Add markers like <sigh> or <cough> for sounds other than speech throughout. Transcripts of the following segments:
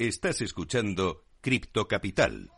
Estás escuchando Cripto Capital.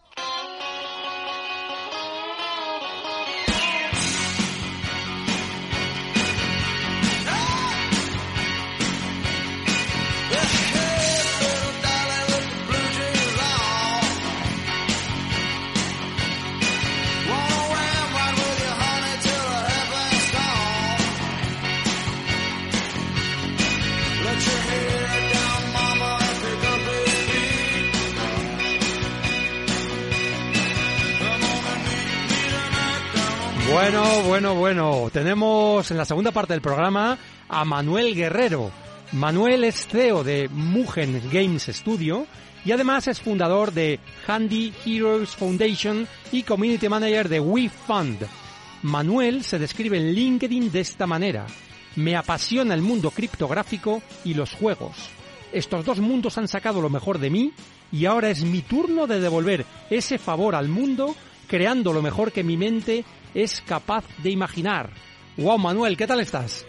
Bueno. Tenemos en la segunda parte del programa a Manuel Guerrero. Manuel es CEO de Mugen Games Studio y además es fundador de Handy Heroes Foundation y Community Manager de WeFund. Manuel se describe en LinkedIn de esta manera. Me apasiona el mundo criptográfico y los juegos. Estos dos mundos han sacado lo mejor de mí y ahora es mi turno de devolver ese favor al mundo creando lo mejor que mi mente es capaz de imaginar. Wow, Manuel, ¿qué tal estás?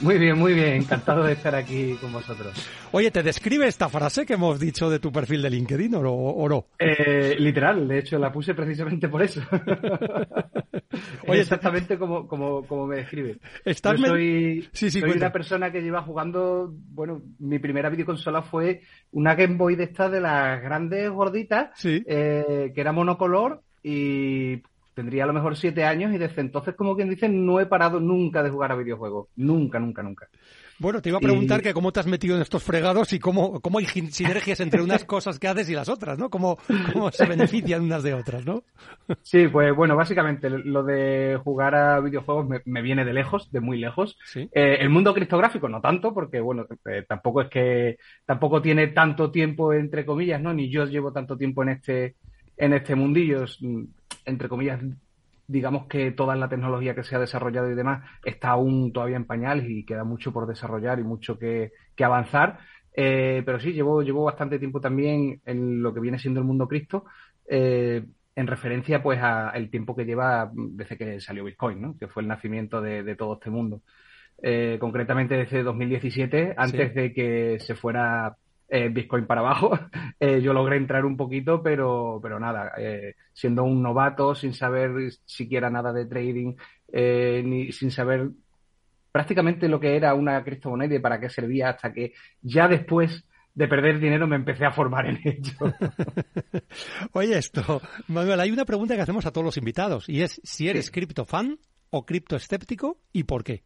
Muy bien, muy bien, encantado de estar aquí con vosotros. Oye, ¿te describe esta frase que hemos dicho de tu perfil de LinkedIn o, no? Eh, literal, de hecho la puse precisamente por eso. <laughs> Oye, exactamente como, como, como me describe. Yo soy, soy una persona que lleva jugando, bueno, mi primera videoconsola fue una Game Boy de estas de las grandes gorditas, eh, que era monocolor y tendría a lo mejor siete años y desde entonces, como quien dice, no he parado nunca de jugar a videojuegos. Nunca, nunca, nunca. Bueno, te iba a preguntar que cómo te has metido en estos fregados y cómo, cómo hay <laughs> sinergias entre unas cosas que haces y las otras, ¿no? Cómo, cómo se benefician unas de otras, ¿no? <laughs> Sí, pues bueno, básicamente lo de jugar a videojuegos me, viene de lejos, de muy lejos. ¿Sí? Eh, el mundo criptográfico no tanto, porque bueno, eh, tampoco es que tampoco tiene tanto tiempo entre comillas, ¿no? Ni yo llevo tanto tiempo en este en este mundillo entre comillas, digamos que toda la tecnología que se ha desarrollado y demás está aún todavía en pañales y queda mucho por desarrollar y mucho que, avanzar. Eh, pero sí, llevo, llevo bastante tiempo también en lo que viene siendo el mundo cripto, eh, en referencia pues al tiempo que lleva desde que salió Bitcoin, ¿no? que fue el nacimiento de, todo este mundo. Eh, concretamente desde 2017, antes de que se fuera eh, Bitcoin para abajo. <laughs> Eh, yo logré entrar un poquito, pero, pero nada, eh, siendo un novato, sin saber siquiera nada de trading, ni sin saber prácticamente lo que era una criptomoneda y para qué servía, hasta que ya después de perder dinero me empecé a formar en ello. <laughs> Oye, esto, Manuel, hay una pregunta que hacemos a todos los invitados y es si eres cripto fan o cripto escéptico y por qué.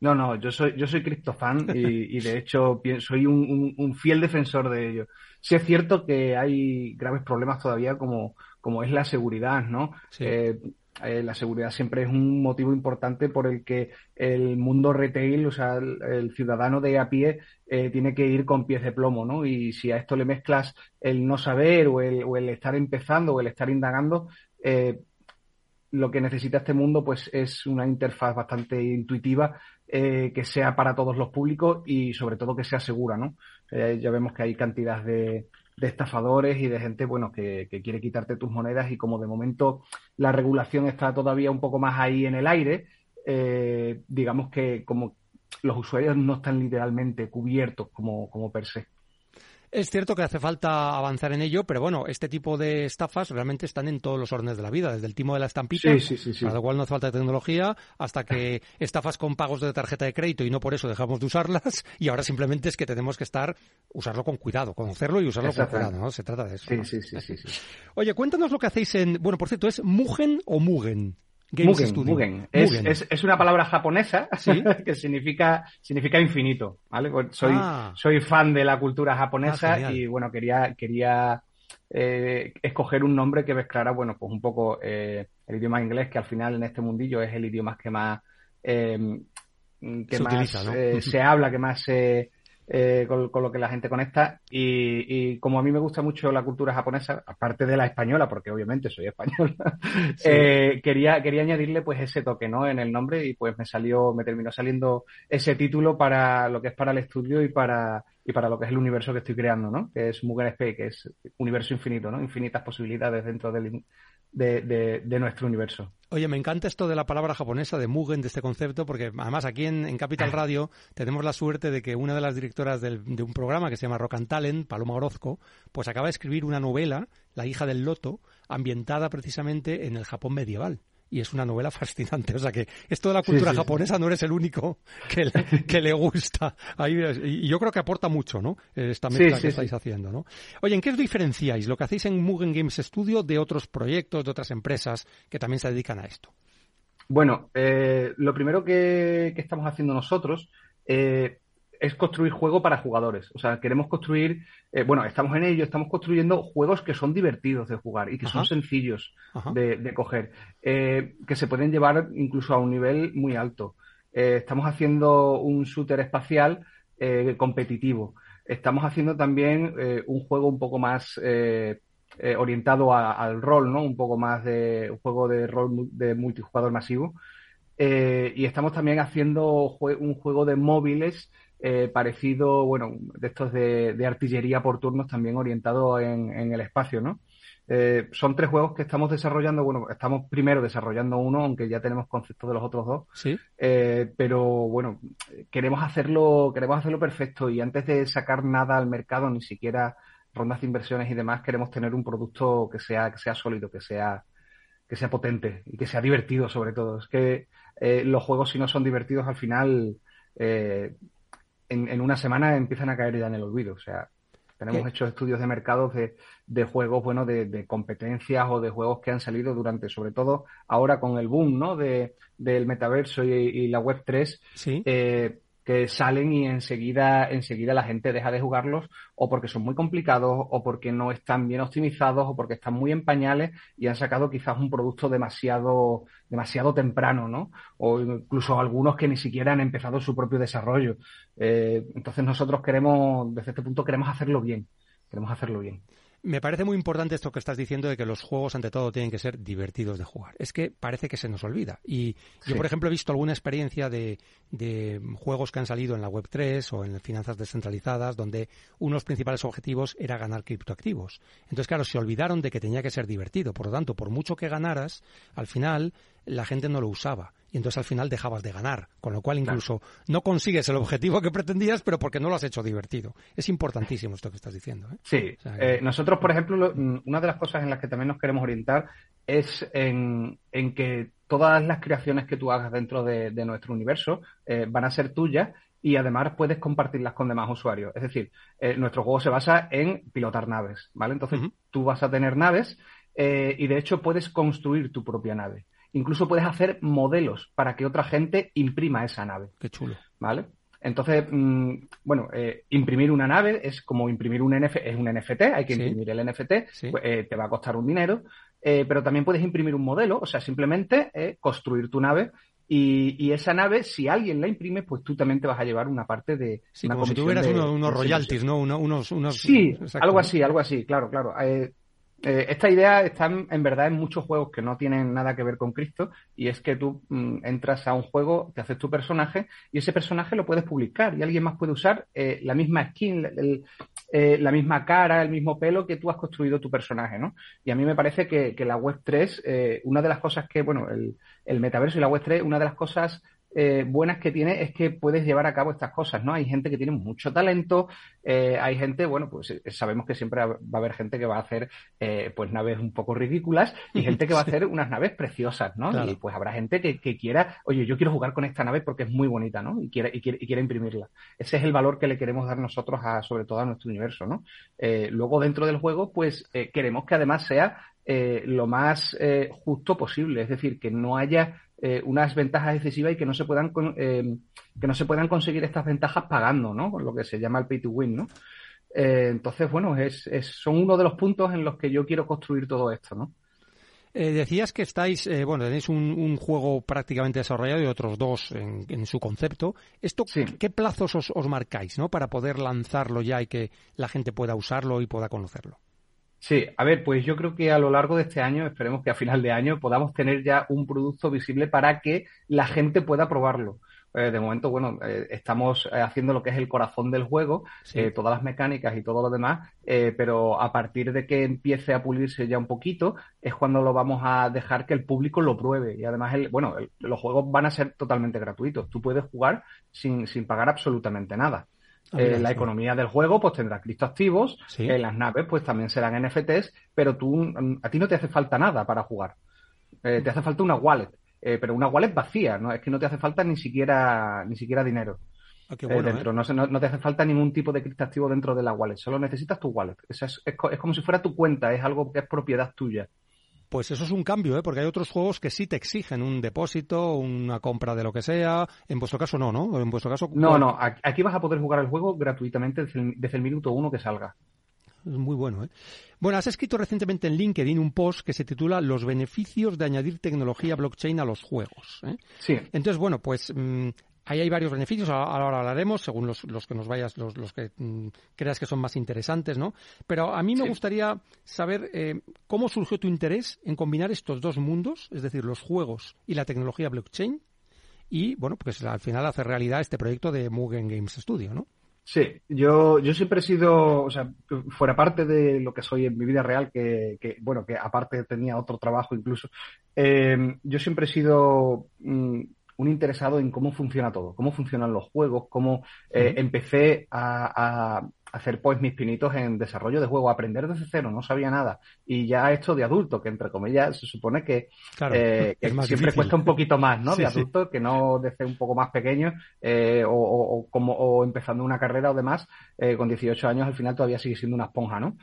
No, no, yo soy, yo soy criptofan y, <laughs> y de hecho soy un, un, fiel defensor de ello. Sí es cierto que hay graves problemas todavía como, como es la seguridad, ¿no? Eh, eh, la seguridad siempre es un motivo importante por el que el mundo retail, o sea, el, ciudadano de a pie, eh, tiene que ir con pies de plomo, ¿no? Y si a esto le mezclas el no saber o el, o el estar empezando o el estar indagando, eh, lo que necesita este mundo pues es una interfaz bastante intuitiva eh, que sea para todos los públicos y sobre todo que sea segura, ¿no? Eh, ya vemos que hay cantidad de, estafadores y de gente, bueno, que, quiere quitarte tus monedas y como de momento la regulación está todavía un poco más ahí en el aire, eh, digamos que como los usuarios no están literalmente cubiertos como, como per se. Es cierto que hace falta avanzar en ello, pero bueno, este tipo de estafas realmente están en todos los órdenes de la vida, desde el timo de la estampita, para lo cual no hace falta tecnología, hasta que <laughs> estafas con pagos de tarjeta de crédito y no por eso dejamos de usarlas, <laughs> y ahora simplemente es que tenemos que estar, usarlo con cuidado, conocerlo y usarlo con cuidado, ¿no? Se trata de eso. Sí, sí, sí, sí, Oye, cuéntanos lo que hacéis en, bueno, por cierto, ¿es Mugen o Mugen? Mugen, Es, una palabra japonesa <laughs> que significa, significa infinito, ¿vale? Pues soy, ah. soy fan de la cultura japonesa ah, y bueno, quería, quería eh, escoger un nombre que mezclara, bueno, pues un poco eh, el idioma inglés, que al final en este mundillo es el idioma que más, eh, que se más <laughs> se habla, que más se eh, con, lo que la gente conecta. Y, como a mí me gusta mucho la cultura japonesa, aparte de la española, porque obviamente soy español, <laughs> eh, quería, quería añadirle pues ese toque, ¿no? En el nombre y pues me salió, me terminó saliendo ese título para lo que es para el estudio y para, y para lo que es el universo que estoy creando, ¿no? Que es Mugen Space, que es universo infinito, ¿no? Infinitas posibilidades dentro del, de, de, nuestro universo. Oye, me encanta esto de la palabra japonesa, de Mugen, de este concepto, porque además aquí en, Capital Radio tenemos la suerte de que una de las directoras de un programa que se llama Rock and Talent, Paloma Orozco, pues acaba de escribir una novela, La hija del loto, ambientada precisamente en el Japón medieval y es una novela fascinante. O sea que esto de la cultura japonesa no eres el único que le, <laughs> que le gusta. y yo creo que aporta mucho, ¿no? Esta mezcla que estáis haciendo, ¿no? Oye, ¿en qué os diferenciáis lo que hacéis en Mugen Games Studio de otros proyectos, de otras empresas que también se dedican a esto? Bueno, eh, lo primero que, estamos haciendo nosotros eh, es construir juego para jugadores. O sea, queremos construir, eh, bueno, estamos en ello, estamos construyendo juegos que son divertidos de jugar y que son sencillos de, coger, eh, que se pueden llevar incluso a un nivel muy alto. Eh, estamos haciendo un shooter espacial competitivo. Estamos haciendo también un juego un poco más orientado al rol, ¿no? Un poco más de un juego de rol de multijugador masivo. y estamos también haciendo un juego de móviles eh, parecido, bueno, de estos de, artillería por turnos también orientado en, el espacio, ¿no? Eh, son tres juegos que estamos desarrollando, bueno, estamos primero desarrollando uno, aunque ya tenemos conceptos de los otros dos, ¿Sí? Eh, pero bueno, queremos hacerlo, queremos hacerlo perfecto y antes de sacar nada al mercado, ni siquiera rondas de inversiones y demás, queremos tener un producto que sea, que sea sólido, que sea, que sea potente y que sea divertido sobre todo. Es que los juegos si no son divertidos al final en, una semana empiezan a caer ya en el olvido. O sea, tenemos hechos estudios de mercados de, de juegos, bueno, de, de, competencias o de juegos que han salido durante, sobre todo ahora con el boom, ¿no? De, del metaverso y, la web 3. Sí. Eh, que salen y enseguida, enseguida la gente deja de jugarlos o porque son muy complicados o porque no están bien optimizados o porque están muy en pañales y han sacado quizás un producto demasiado, demasiado temprano, ¿no? O incluso algunos que ni siquiera han empezado su propio desarrollo. Eh, entonces nosotros queremos, desde este punto queremos hacerlo bien, queremos hacerlo bien. Me parece muy importante esto que estás diciendo de que los juegos, ante todo, tienen que ser divertidos de jugar. Es que parece que se nos olvida. Y yo, por ejemplo, he visto alguna experiencia de, de, juegos que han salido en la Web3 o en finanzas descentralizadas, donde uno de los principales objetivos era ganar criptoactivos. Entonces, claro, se olvidaron de que tenía que ser divertido. Por lo tanto, por mucho que ganaras, al final la gente no lo usaba y entonces al final dejabas de ganar, con lo cual incluso no consigues el objetivo que pretendías, pero porque no lo has hecho divertido. Es importantísimo esto que estás diciendo. ¿eh? Sí, eh, nosotros, por ejemplo, mm, una de las cosas en las que también nos queremos orientar es en, que todas las creaciones que tú hagas dentro de, nuestro universo eh, van a ser tuyas y además puedes compartirlas con demás usuarios. Es decir, nuestro juego se basa en pilotar naves, ¿vale? Entonces tú vas a tener naves y de hecho puedes construir tu propia nave. Incluso puedes hacer modelos para que otra gente imprima esa nave. Qué chulo. ¿Vale? Entonces, mm, bueno, eh, imprimir una nave es como imprimir un NFT, es un NFT, hay que imprimir el NFT, pues, eh, te va a costar un dinero, eh, pero también puedes imprimir un modelo, o sea, simplemente construir tu nave y, esa nave, si alguien la imprime, pues tú también te vas a llevar una parte de. Sí, como si tuvieras unos, royalties, ¿no? unos, unos, sí, algo así, algo así, claro, claro. Eh, esta idea está en, verdad en muchos juegos que no tienen nada que ver con Cristo y es que tú mm, entras a un juego, te haces tu personaje y ese personaje lo puedes publicar y alguien más puede usar eh, la misma skin, eh, la misma cara, el mismo pelo que tú has construido tu personaje, ¿no? Y a mí me parece que, la Web 3, una de las cosas que, bueno, el, el metaverso y la Web 3, una de las cosas eh, buenas que tiene es que puedes llevar a cabo estas cosas, ¿no? Hay gente que tiene mucho talento, eh, hay gente, bueno, pues eh, sabemos que siempre va a haber gente que va a hacer pues naves un poco ridículas y gente que va a <laughs> hacer unas naves preciosas, ¿no? Y pues habrá gente que, quiera, oye, yo quiero jugar con esta nave porque es muy bonita, ¿no? Y quiere, y quiere, y quiere imprimirla. Ese es el valor que le queremos dar nosotros a, sobre todo a nuestro universo, ¿no? luego dentro del juego, pues queremos que además sea lo más justo posible, es decir, que no haya eh, unas ventajas excesivas y que no se puedan eh, que no se puedan conseguir estas ventajas pagando, ¿no? Con lo que se llama el pay to win, ¿no? Eh, entonces, bueno, es, es, son uno de los puntos en los que yo quiero construir todo esto, ¿no? decías que estáis, bueno, tenéis un, juego prácticamente desarrollado y otros dos en, su concepto. ¿Esto qué plazos os, os, marcáis, ¿no? Para poder lanzarlo ya y que la gente pueda usarlo y pueda conocerlo. Sí, a ver, pues yo creo que a lo largo de este año, esperemos que a final de año podamos tener ya un producto visible para que la gente pueda probarlo. eh, de momento, bueno, eh, estamos haciendo lo que es el corazón del juego, todas las mecánicas y todo lo demás, pero a partir de que empiece a pulirse ya un poquito, es cuando lo vamos a dejar que el público lo pruebe. Y además, el, bueno, los juegos van a ser totalmente gratuitos. Tú puedes jugar sin, sin pagar absolutamente nada. Ah, la economía del juego pues tendrá criptoactivos, las naves pues también serán NFTs, pero tú mm, a ti no te hace falta nada para jugar. te hace falta una wallet. Eh, pero una wallet vacía, ¿no? Es que no te hace falta ni siquiera, ni siquiera dinero. Ah, eh, dentro. ¿eh? No, no, te hace falta ningún tipo de criptoactivo dentro de la wallet, solo necesitas tu wallet. Es, es, es, como si fuera tu cuenta, es algo que es propiedad tuya. Pues eso es un cambio, ¿eh? porque hay otros juegos que sí te exigen un depósito, una compra de lo que sea. En vuestro caso no, ¿no? En vuestro caso. No, no. Aquí vas a poder jugar el juego gratuitamente desde el minuto uno que salga. Es muy bueno, ¿eh? Bueno, has escrito recientemente en LinkedIn un post que se titula Los beneficios de añadir tecnología blockchain a los juegos. ¿eh? Sí. Entonces, bueno, pues mm, ahí hay varios beneficios, ahora hablaremos según los, los que nos vayas, los, los que mm, creas que son más interesantes, ¿no? Pero a mí me gustaría saber eh, cómo surgió tu interés en combinar estos dos mundos, es decir, los juegos y la tecnología blockchain, y, bueno, pues al final hacer realidad este proyecto de Mugen Games Studio, ¿no? Sí, yo, yo siempre he sido, o sea, fuera parte de lo que soy en mi vida real, que, que bueno, que aparte tenía otro trabajo incluso, eh, yo siempre he sido mm, un interesado en cómo funciona todo, cómo funcionan los juegos, cómo eh, empecé a, hacer pues mis pinitos en desarrollo de juego, aprender desde cero, no sabía nada. Y ya esto de adulto, que entre comillas se supone que, eh, siempre cuesta un poquito más, ¿no? <laughs> de adulto, que no desde un poco más pequeño eh, o, como, o empezando una carrera o demás, con 18 años al final todavía sigue siendo una esponja, ¿no?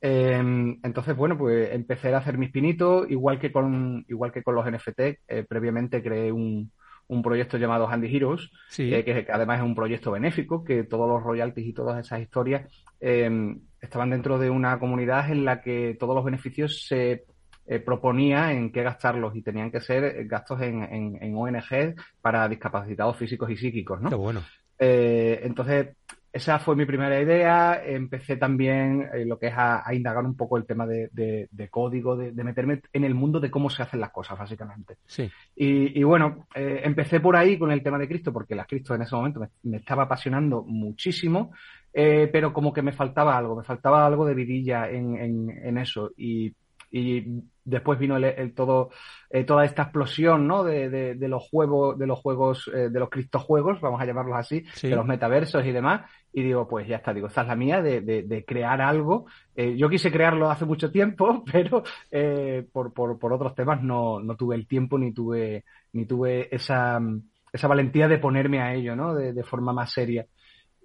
Em, entonces, bueno, pues empecé a hacer mis pinitos, igual que con, igual que con los NFT, previamente creé un, un proyecto llamado Handy Heroes, eh, que, además es un proyecto benéfico, que todos los royalties y todas esas historias em, estaban dentro de una comunidad en la que todos los beneficios se eh, proponía en qué gastarlos y tenían que ser gastos en, en, ONG para discapacitados físicos y psíquicos, ¿no? Qué bueno. Eh, entonces, esa fue mi primera idea. Empecé también eh, lo que es a, indagar un poco el tema de, código, de, meterme en el mundo de cómo se hacen las cosas, básicamente. Sí. Y, bueno, eh, empecé por ahí con el tema de Cristo, porque las Cristo en ese momento me, estaba apasionando muchísimo, eh, pero como que me faltaba algo, me faltaba algo de vidilla en, en eso. Y y después vino el, todo eh, toda esta explosión ¿no? de, de, los juegos de los juegos eh, de los criptojuegos vamos a llamarlos así de los metaversos y demás. Y digo pues ya está digo esta es la mía de, de crear algo. Eh, yo quise crearlo hace mucho tiempo <laughs> pero por, por, por, otros temas no, no tuve el tiempo ni tuve ni tuve esa esa valentía de ponerme a ello no de, forma más seria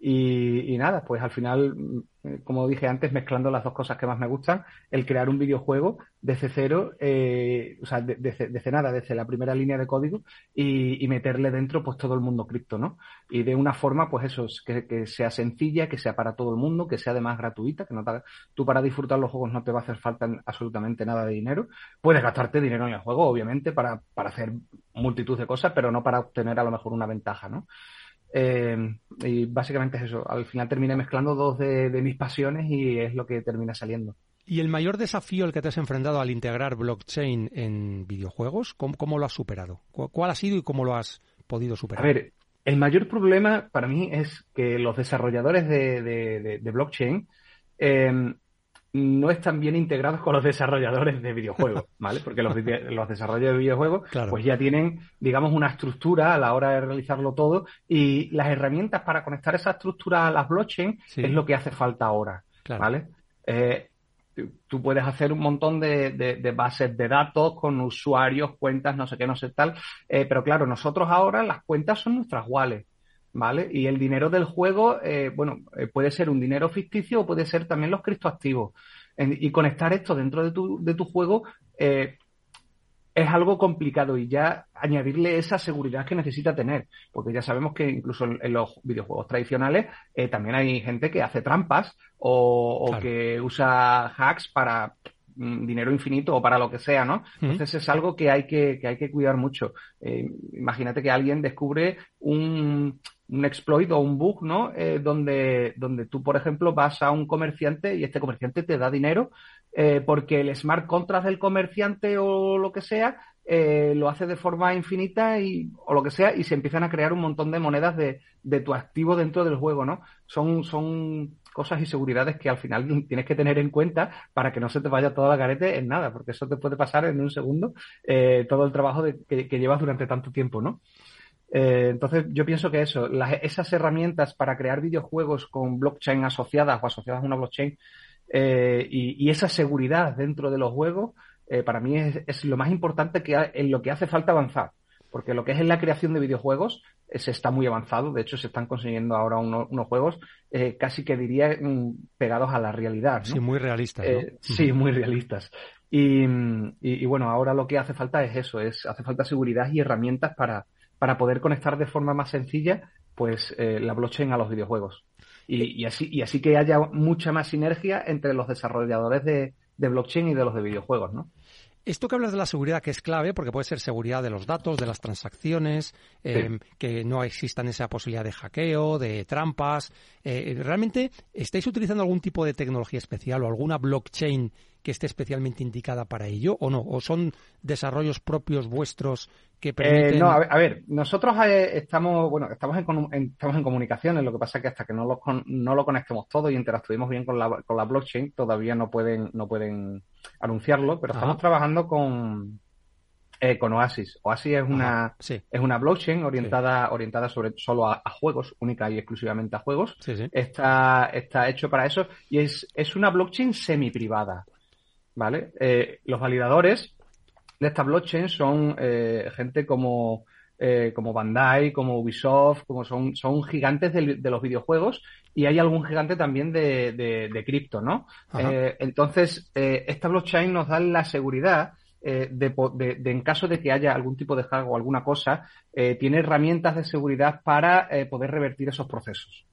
y, nada, pues al final, mm, como dije antes, mezclando las dos cosas que más me gustan, el crear un videojuego desde cero, eh, o sea, desde, nada, desde la primera línea de código y, meterle dentro pues todo el mundo cripto, ¿no? Y de una forma, pues eso, que, sea sencilla, que sea para todo el mundo, que sea además gratuita, que no tú para disfrutar los juegos no te va a hacer falta absolutamente nada de dinero. Puedes gastarte dinero en el juego, obviamente, para, para hacer multitud de cosas, pero no para obtener a lo mejor una ventaja, ¿no? Eh, y básicamente es eso. Al final terminé mezclando dos de, mis pasiones y es lo que termina saliendo. ¿Y el mayor desafío al que te has enfrentado al integrar blockchain en videojuegos? ¿Cómo, lo has superado? ¿Cuál ha sido y cómo lo has podido superar? A ver, el mayor problema para mí es que los desarrolladores de, blockchain eh, no están bien integrados con los desarrolladores de videojuegos, <laughs> ¿vale? Porque los, los desarrolladores de videojuegos pues ya tienen, digamos, una estructura a la hora de realizarlo todo y las herramientas para conectar esa estructura a las blockchain es lo que hace falta ahora, ¿vale? Eh, tú puedes hacer un montón de, bases de datos con usuarios, cuentas, no sé qué, no sé tal, eh, pero claro, nosotros ahora las cuentas son nuestras wallets. ¿Vale? Y el dinero del juego, eh, bueno, eh, puede ser un dinero ficticio o puede ser también los criptoactivos. y conectar esto dentro de tu, de tu juego eh, es algo complicado y ya añadirle esa seguridad que necesita tener, porque ya sabemos que incluso en, los videojuegos tradicionales también hay gente que hace trampas o, que usa hacks para dinero infinito o para lo que sea, ¿no? Entonces es algo que hay que, que hay que cuidar mucho. imagínate que alguien descubre un, un exploit o un bug, ¿no? Eh, donde, donde tú, por ejemplo, vas a un comerciante y este comerciante te da dinero eh, porque el smart contract del comerciante o lo que sea eh, lo haces de forma infinita y, o lo que sea, y se empiezan a crear un montón de monedas de, de tu activo dentro del juego, ¿no? Son, son cosas y seguridades que al final <laughs> tienes que tener en cuenta para que no se te vaya toda la carete en nada, porque eso te puede pasar en un segundo eh, todo el trabajo que, llevas durante tanto tiempo, ¿no? Eh, entonces, yo pienso que eso, esas herramientas para crear videojuegos con blockchain asociadas o asociadas a una blockchain eh, y, esa seguridad dentro de los juegos, para mí es, lo más importante que en lo que hace falta avanzar. Porque lo que es en la creación de videojuegos se está muy avanzado. De hecho, se están consiguiendo ahora unos juegos casi que diría mm, pegados a la realidad. Sí, muy realistas. Sí, muy realistas. Y, y, bueno, ahora lo que hace falta es eso, es hace falta seguridad y herramientas para, para poder conectar de forma más sencilla pues eh, la blockchain a los videojuegos. Y, así, y así que haya mucha más sinergia entre los desarrolladores de, de blockchain y de los de videojuegos, ¿no? Esto que hablas de la seguridad, que es clave, porque puede ser seguridad de los datos, de las transacciones, em, que no existan esa posibilidad de hackeo, de trampas. Eh, ¿Realmente estáis utilizando algún tipo de tecnología especial o alguna blockchain que esté especialmente indicada para ello o no? ¿O son desarrollos propios vuestros que eh, permiten...? no, a ver, nosotros eh, estamos, bueno, estamos en, estamos en comunicaciones, lo que pasa es que hasta que no lo, no lo conectemos todo y interactuemos bien con la, con la blockchain, todavía no pueden, no pueden anunciarlo, pero estamos trabajando con, eh, con Oasis. Oasis es una, es una blockchain orientada, orientada sobre solo a, juegos, única y exclusivamente a juegos. está, está hecho para eso y es, es una blockchain semi privada. ¿Vale? Eh, los validadores de esta blockchain son eh, gente como, eh, como Bandai, como Ubisoft, como son, son gigantes de, los videojuegos y hay algún gigante también de, de, cripto, ¿no? entonces, esta blockchain nos da la seguridad de, de, en caso de que haya algún tipo de hack o alguna cosa, tiene herramientas de seguridad para poder revertir esos procesos.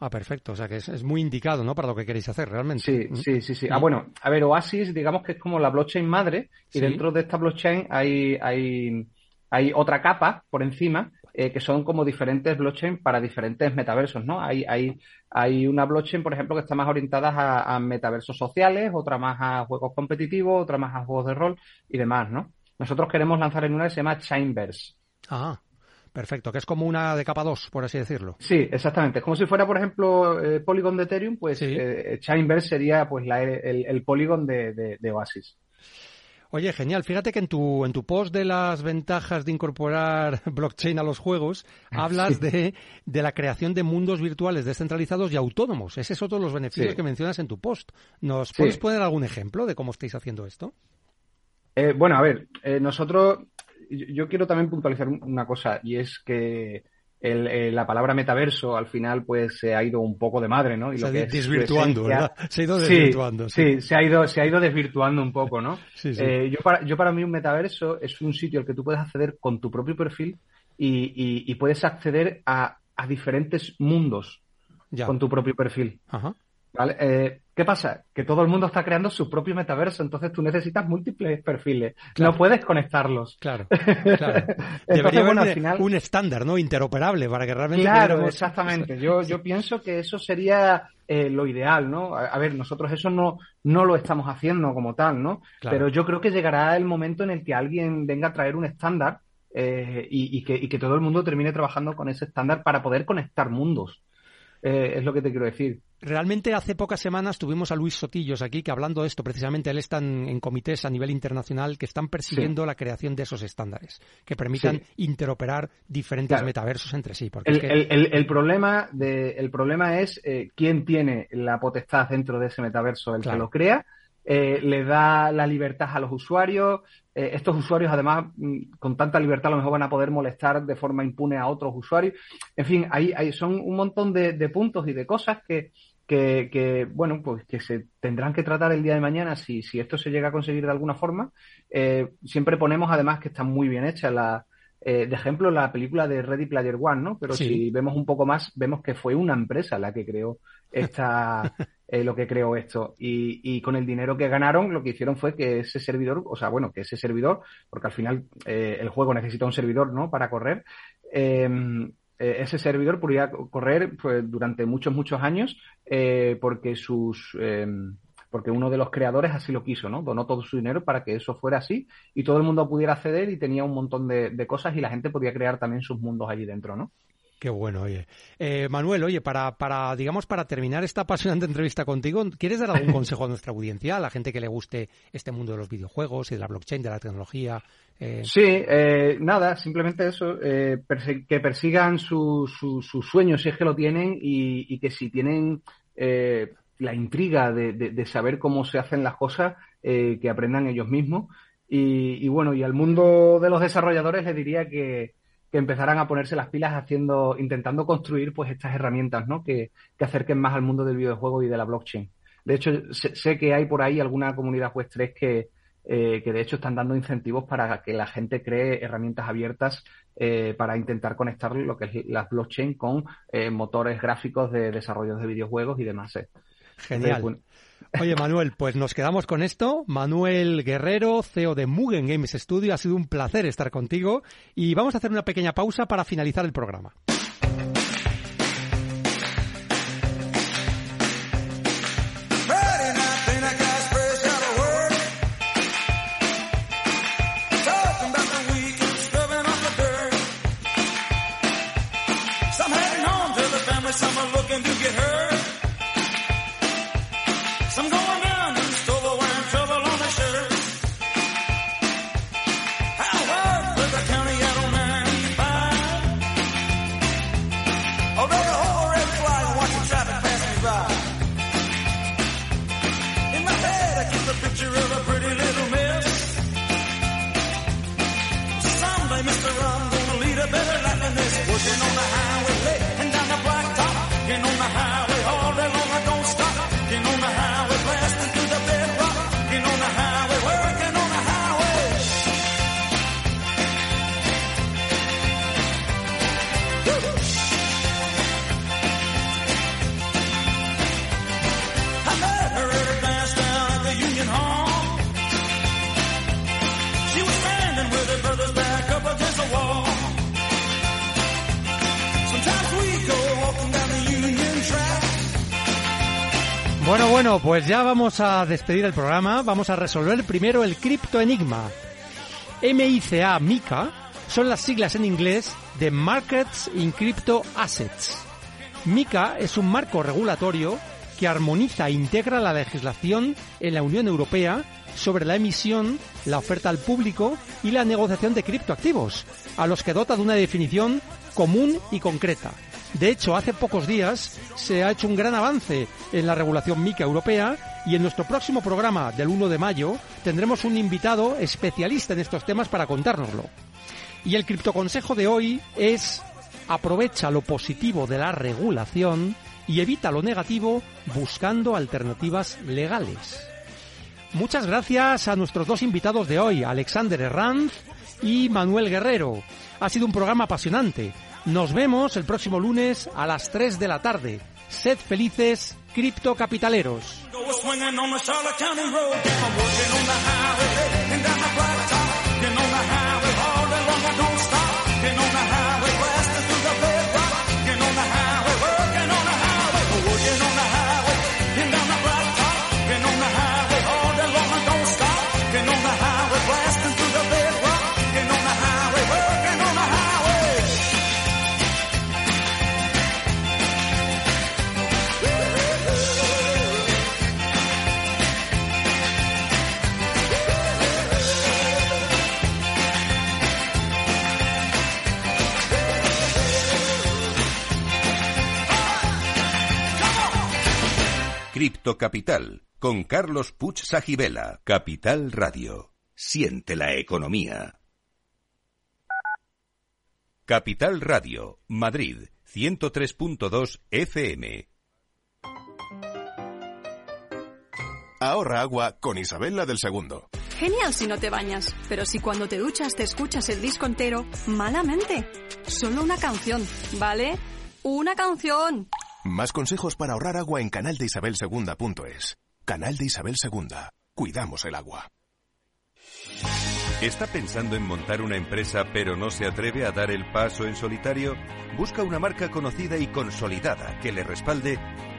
Ah, perfecto. O sea que es, muy indicado, ¿no? Para lo que queréis hacer realmente. Sí, mm. sí, sí, sí. Ah, bueno, a ver, Oasis, digamos que es como la blockchain madre y dentro de esta blockchain hay, hay, hay otra capa por encima eh, que son como diferentes blockchain para diferentes metaversos, ¿no? Hay, hay, hay una blockchain, por ejemplo, que está más orientada a, a metaversos sociales, otra más a juegos competitivos, otra más a juegos de rol y demás, ¿no? Nosotros queremos lanzar en una que se llama Chainverse. Ah, Perfecto, que es como una de capa 2, por así decirlo. Sí, exactamente. Es como si fuera, por ejemplo, eh, Polygon de Ethereum, pues sí. Eh, sería pues el, el, Polygon de, Oasis. Oye, genial. Fíjate que en tu, en tu post de las ventajas de incorporar <laughs> blockchain a los juegos, hablas de, de, la creación de mundos virtuales descentralizados y autónomos. Ese es otro de los beneficios que mencionas en tu post. ¿Nos puedes poner algún ejemplo de cómo estáis haciendo esto? Eh, bueno, a ver, eh, nosotros yo quiero también puntualizar una cosa y es que eh, la palabra metaverso al final pues se ha ido un poco de madre, ¿no? Y se ha ido desvirtuando, ¿verdad? Se ha ido desvirtuando. Sí, se ha ido, se ha ido desvirtuando un poco, ¿no? <laughs> Eh, yo, para, yo para mí un metaverso es un sitio al que tú puedes acceder con tu propio perfil y, y, puedes acceder a, a diferentes mundos con tu propio perfil. Ajá. ¿Vale? Eh, ¿Qué pasa? Que todo el mundo está creando su propio metaverso, entonces tú necesitas múltiples perfiles. No puedes conectarlos. Claro, <laughs> claro. Debería haber al final... un estándar, ¿no? Interoperable para que realmente. Claro, exactamente. Yo, yo pienso que eso sería eh, lo ideal, ¿no? A, ver, nosotros eso no, no lo estamos haciendo como tal, ¿no? Pero yo creo que llegará el momento en el que alguien venga a traer un estándar eh, y, que, y que todo el mundo termine trabajando con ese estándar para poder conectar mundos. Eh, es lo que te quiero decir. Realmente hace pocas semanas tuvimos a Luis Sotillos aquí que hablando de esto, precisamente él está en, comités a nivel internacional que están persiguiendo la creación de esos estándares que permitan interoperar diferentes metaversos entre sí. Porque el, problema de, el problema es eh, quién tiene la potestad dentro de ese metaverso, el que lo crea eh, le da la libertad a los usuarios. Eh, estos usuarios, además, mm, con tanta libertad, a lo mejor van a poder molestar de forma impune a otros usuarios. En fin, hay, hay son un montón de, puntos y de cosas que, que, que, bueno, pues que se tendrán que tratar el día de mañana si, si esto se llega a conseguir de alguna forma. Eh, siempre ponemos, además, que está muy bien hecha la, de ejemplo, la película de Ready Player One, ¿no? Pero si vemos un poco más, vemos que fue una empresa la que creó esta, <laughs> eh, lo que creó esto. Y, y, con el dinero que ganaron, lo que hicieron fue que ese servidor, o sea, bueno, que ese servidor, porque al final eh, el juego necesita un servidor, ¿no? Para correr. Em, eh, ese servidor podría correr pues, durante muchos, muchos años, porque sus, em, porque uno de los creadores así lo quiso, ¿no? Donó todo su dinero para que eso fuera así y todo el mundo pudiera acceder y tenía un montón de, cosas y la gente podía crear también sus mundos allí dentro, ¿no? Qué bueno, oye. Eh, Manuel, oye, para, para, digamos, para terminar esta apasionante entrevista contigo, ¿quieres dar algún <laughs> consejo a nuestra audiencia, a la gente que le guste este mundo de los videojuegos y de la blockchain, de la tecnología? Eh... Sí, eh, nada, simplemente eso, eh, que persigan sus sueños si es que lo tienen y, y que si tienen eh, la intriga de, saber cómo se hacen las cosas, eh, que aprendan ellos mismos. Y, bueno, y al mundo de los desarrolladores les diría que, que empezaran a ponerse las pilas haciendo, intentando construir pues estas herramientas, ¿no? Que, que acerquen más al mundo del videojuego y de la blockchain. De hecho, sé, que hay por ahí alguna comunidad Web 3 que, eh, que de hecho están dando incentivos para que la gente cree herramientas abiertas eh, para intentar conectar lo que es la blockchain con motores gráficos de desarrollo de videojuegos y demás. Genial. Oye, Manuel, pues nos quedamos con esto. Manuel Guerrero, CEO de Mugen Games Studio, ha sido un placer estar contigo y vamos a hacer una pequeña pausa para finalizar el programa. Bueno, bueno, pues ya vamos a despedir el programa. Vamos a resolver primero el cripto enigma. MICA, MICA, son las siglas en inglés de Markets in Crypto Assets. MICA es un marco regulatorio que armoniza e integra la legislación en la Unión Europea sobre la emisión, la oferta al público y la negociación de criptoactivos, a los que dota de una definición común y concreta. De hecho, hace pocos días se ha hecho un gran avance en la regulación MICA europea y en nuestro próximo programa del 1 de mayo tendremos un invitado especialista en estos temas para contárnoslo. Y el criptoconsejo de hoy es aprovecha lo positivo de la regulación y evita lo negativo buscando alternativas legales. Muchas gracias a nuestros dos invitados de hoy, Alexander Herranz y Manuel Guerrero. Ha sido un programa apasionante nos vemos el próximo lunes a las 3 de la tarde. Sed felices, criptocapitaleros. Cripto Capital con Carlos Puch Sajibela, Capital Radio. Siente la economía. Capital Radio, Madrid, 103.2 FM. Ahorra agua con Isabela del Segundo. Genial si no te bañas, pero si cuando te duchas te escuchas el disco entero, malamente. Solo una canción, ¿vale? Una canción. Más consejos para ahorrar agua en canaldeisabelsegunda.es. Canal de Isabel II. Cuidamos el agua. ¿Está pensando en montar una empresa pero no se atreve a dar el paso en solitario? Busca una marca conocida y consolidada que le respalde